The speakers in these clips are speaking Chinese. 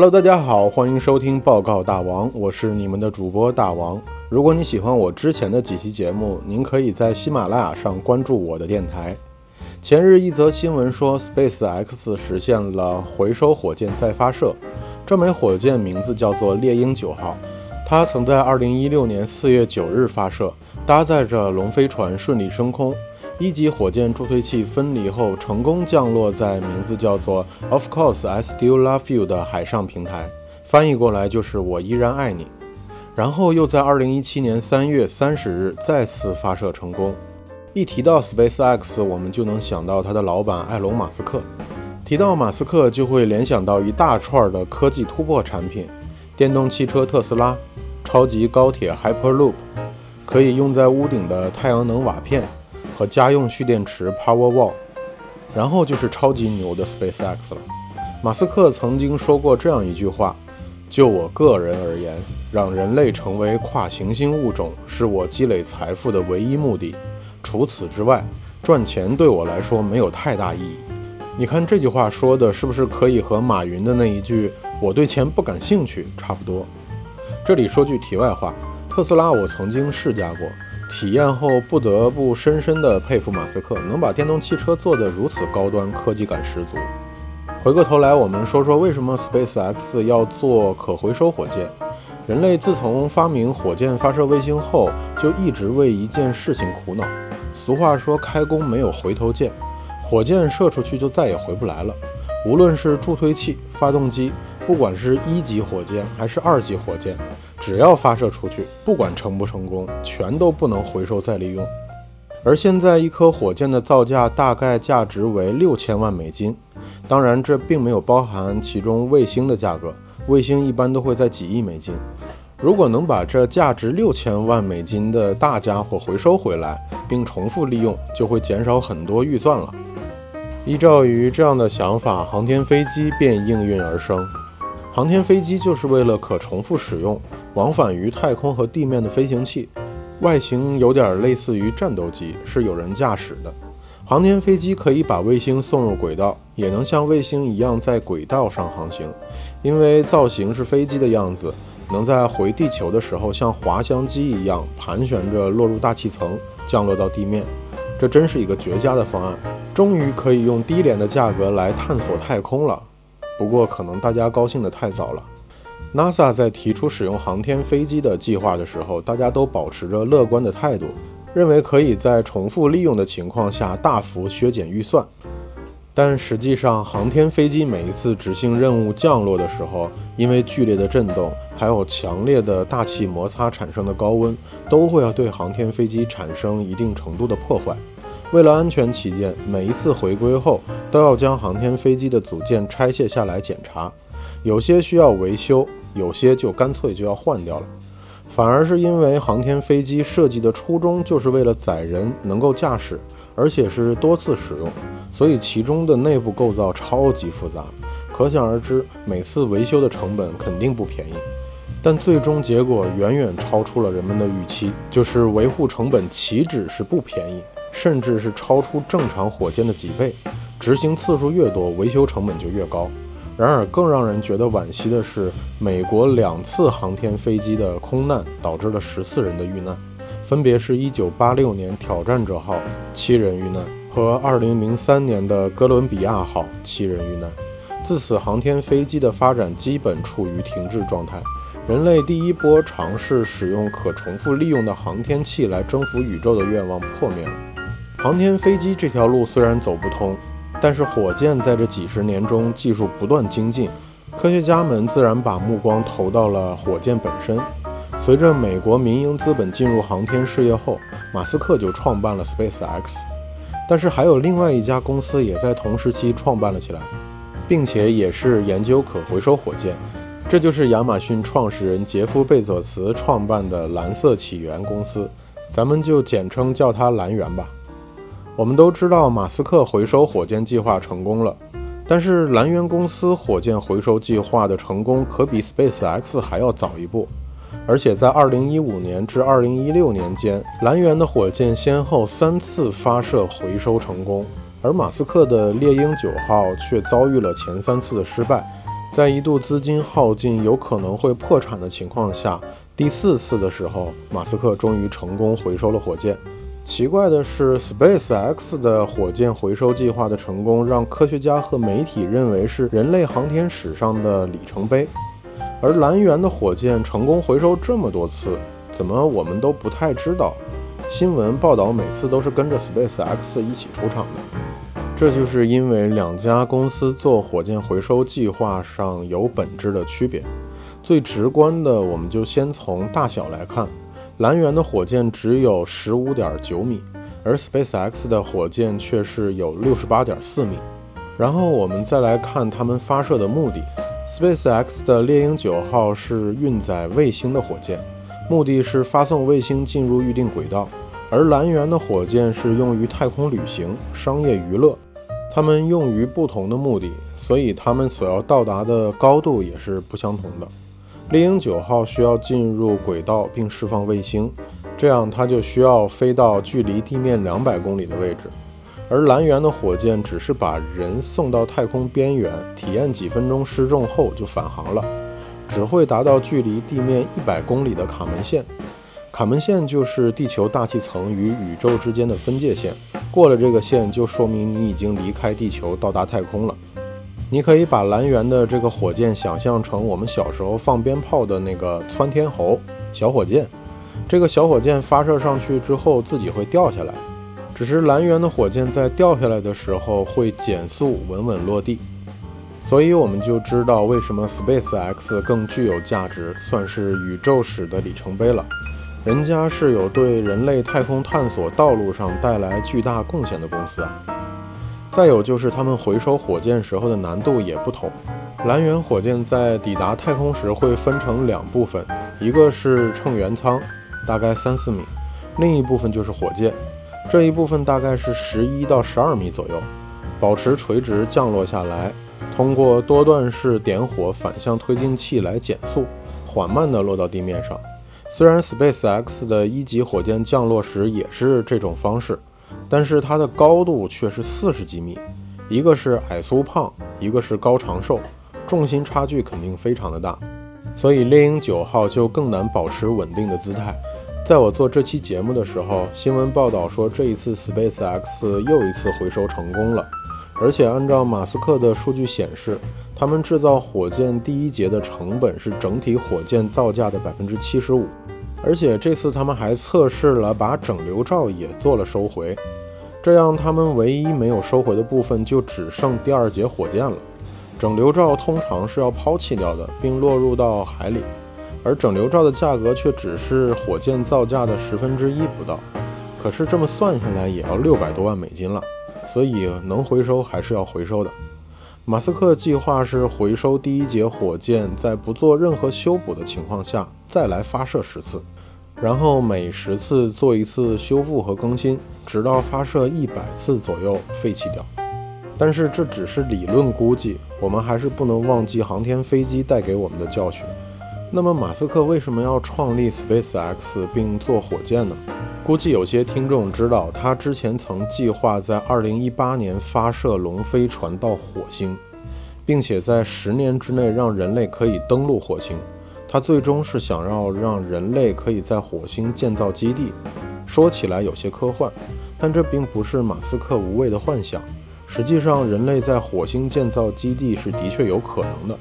Hello，大家好，欢迎收听报告大王，我是你们的主播大王。如果你喜欢我之前的几期节目，您可以在喜马拉雅上关注我的电台。前日一则新闻说，SpaceX 实现了回收火箭再发射，这枚火箭名字叫做猎鹰九号。它曾在2016年4月9日发射，搭载着龙飞船顺利升空。一级火箭助推器分离后，成功降落在名字叫做 “Of course I still love you” 的海上平台，翻译过来就是“我依然爱你”。然后又在2017年3月30日再次发射成功。一提到 SpaceX，我们就能想到它的老板埃隆·马斯克。提到马斯克，就会联想到一大串的科技突破产品：电动汽车特斯拉。超级高铁 Hyperloop，可以用在屋顶的太阳能瓦片和家用蓄电池 Powerwall，然后就是超级牛的 SpaceX 了。马斯克曾经说过这样一句话：“就我个人而言，让人类成为跨行星物种是我积累财富的唯一目的。除此之外，赚钱对我来说没有太大意义。”你看这句话说的是不是可以和马云的那一句“我对钱不感兴趣”差不多？这里说句题外话，特斯拉我曾经试驾过，体验后不得不深深地佩服马斯克，能把电动汽车做得如此高端，科技感十足。回过头来，我们说说为什么 SpaceX 要做可回收火箭？人类自从发明火箭发射卫星后，就一直为一件事情苦恼。俗话说，开弓没有回头箭，火箭射出去就再也回不来了。无论是助推器、发动机。不管是一级火箭还是二级火箭，只要发射出去，不管成不成功，全都不能回收再利用。而现在一颗火箭的造价大概价值为六千万美金，当然这并没有包含其中卫星的价格，卫星一般都会在几亿美金。如果能把这价值六千万美金的大家伙回收回来，并重复利用，就会减少很多预算了。依照于这样的想法，航天飞机便应运而生。航天飞机就是为了可重复使用、往返于太空和地面的飞行器，外形有点类似于战斗机，是有人驾驶的。航天飞机可以把卫星送入轨道，也能像卫星一样在轨道上航行。因为造型是飞机的样子，能在回地球的时候像滑翔机一样盘旋着落入大气层，降落到地面。这真是一个绝佳的方案，终于可以用低廉的价格来探索太空了。不过，可能大家高兴得太早了。NASA 在提出使用航天飞机的计划的时候，大家都保持着乐观的态度，认为可以在重复利用的情况下大幅削减预算。但实际上，航天飞机每一次执行任务降落的时候，因为剧烈的震动，还有强烈的大气摩擦产生的高温，都会要对航天飞机产生一定程度的破坏。为了安全起见，每一次回归后都要将航天飞机的组件拆卸下来检查，有些需要维修，有些就干脆就要换掉了。反而是因为航天飞机设计的初衷就是为了载人能够驾驶，而且是多次使用，所以其中的内部构造超级复杂，可想而知，每次维修的成本肯定不便宜。但最终结果远远超出了人们的预期，就是维护成本岂止是不便宜。甚至是超出正常火箭的几倍，执行次数越多，维修成本就越高。然而，更让人觉得惋惜的是，美国两次航天飞机的空难导致了十四人的遇难，分别是一九八六年挑战者号七人遇难和二零零三年的哥伦比亚号七人遇难。自此，航天飞机的发展基本处于停滞状态，人类第一波尝试使用可重复利用的航天器来征服宇宙的愿望破灭了。航天飞机这条路虽然走不通，但是火箭在这几十年中技术不断精进，科学家们自然把目光投到了火箭本身。随着美国民营资本进入航天事业后，马斯克就创办了 SpaceX，但是还有另外一家公司也在同时期创办了起来，并且也是研究可回收火箭，这就是亚马逊创始人杰夫·贝佐茨创办的蓝色起源公司，咱们就简称叫它蓝源吧。我们都知道，马斯克回收火箭计划成功了，但是蓝源公司火箭回收计划的成功可比 SpaceX 还要早一步。而且在2015年至2016年间，蓝源的火箭先后三次发射回收成功，而马斯克的猎鹰九号却遭遇了前三次的失败，在一度资金耗尽、有可能会破产的情况下，第四次的时候，马斯克终于成功回收了火箭。奇怪的是，Space X 的火箭回收计划的成功，让科学家和媒体认为是人类航天史上的里程碑。而蓝源的火箭成功回收这么多次，怎么我们都不太知道？新闻报道每次都是跟着 Space X 一起出场的，这就是因为两家公司做火箭回收计划上有本质的区别。最直观的，我们就先从大小来看。蓝源的火箭只有十五点九米，而 SpaceX 的火箭却是有六十八点四米。然后我们再来看它们发射的目的。SpaceX 的猎鹰九号是运载卫星的火箭，目的是发送卫星进入预定轨道；而蓝源的火箭是用于太空旅行、商业娱乐。它们用于不同的目的，所以它们所要到达的高度也是不相同的。猎鹰九号需要进入轨道并释放卫星，这样它就需要飞到距离地面两百公里的位置。而蓝源的火箭只是把人送到太空边缘，体验几分钟失重后就返航了，只会达到距离地面一百公里的卡门线。卡门线就是地球大气层与宇宙之间的分界线，过了这个线就说明你已经离开地球，到达太空了。你可以把蓝源的这个火箭想象成我们小时候放鞭炮的那个窜天猴小火箭。这个小火箭发射上去之后自己会掉下来，只是蓝源的火箭在掉下来的时候会减速稳稳落地。所以我们就知道为什么 Space X 更具有价值，算是宇宙史的里程碑了。人家是有对人类太空探索道路上带来巨大贡献的公司啊。再有就是他们回收火箭时候的难度也不同。蓝源火箭在抵达太空时会分成两部分，一个是乘员舱，大概三四米，另一部分就是火箭，这一部分大概是十一到十二米左右，保持垂直降落下来，通过多段式点火反向推进器来减速，缓慢地落到地面上。虽然 Space X 的一级火箭降落时也是这种方式。但是它的高度却是四十几米，一个是矮粗胖，一个是高长瘦，重心差距肯定非常的大，所以猎鹰九号就更难保持稳定的姿态。在我做这期节目的时候，新闻报道说这一次 Space X 又一次回收成功了，而且按照马斯克的数据显示，他们制造火箭第一节的成本是整体火箭造价的百分之七十五。而且这次他们还测试了把整流罩也做了收回，这样他们唯一没有收回的部分就只剩第二节火箭了。整流罩通常是要抛弃掉的，并落入到海里，而整流罩的价格却只是火箭造价的十分之一不到。可是这么算下来也要六百多万美金了，所以能回收还是要回收的。马斯克计划是回收第一节火箭，在不做任何修补的情况下再来发射十次，然后每十次做一次修复和更新，直到发射一百次左右废弃掉。但是这只是理论估计，我们还是不能忘记航天飞机带给我们的教训。那么马斯克为什么要创立 SpaceX 并做火箭呢？估计有些听众知道，他之前曾计划在2018年发射龙飞船到火星，并且在十年之内让人类可以登陆火星。他最终是想要让人类可以在火星建造基地。说起来有些科幻，但这并不是马斯克无谓的幻想。实际上，人类在火星建造基地是的确有可能的。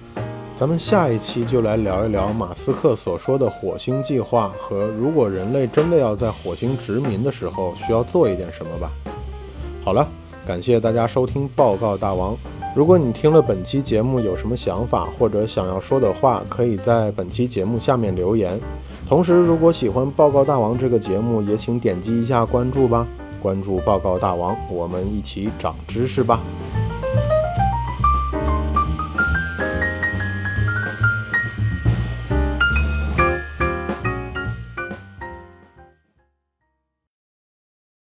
咱们下一期就来聊一聊马斯克所说的火星计划和如果人类真的要在火星殖民的时候需要做一点什么吧。好了，感谢大家收听报告大王。如果你听了本期节目有什么想法或者想要说的话，可以在本期节目下面留言。同时，如果喜欢报告大王这个节目，也请点击一下关注吧。关注报告大王，我们一起长知识吧。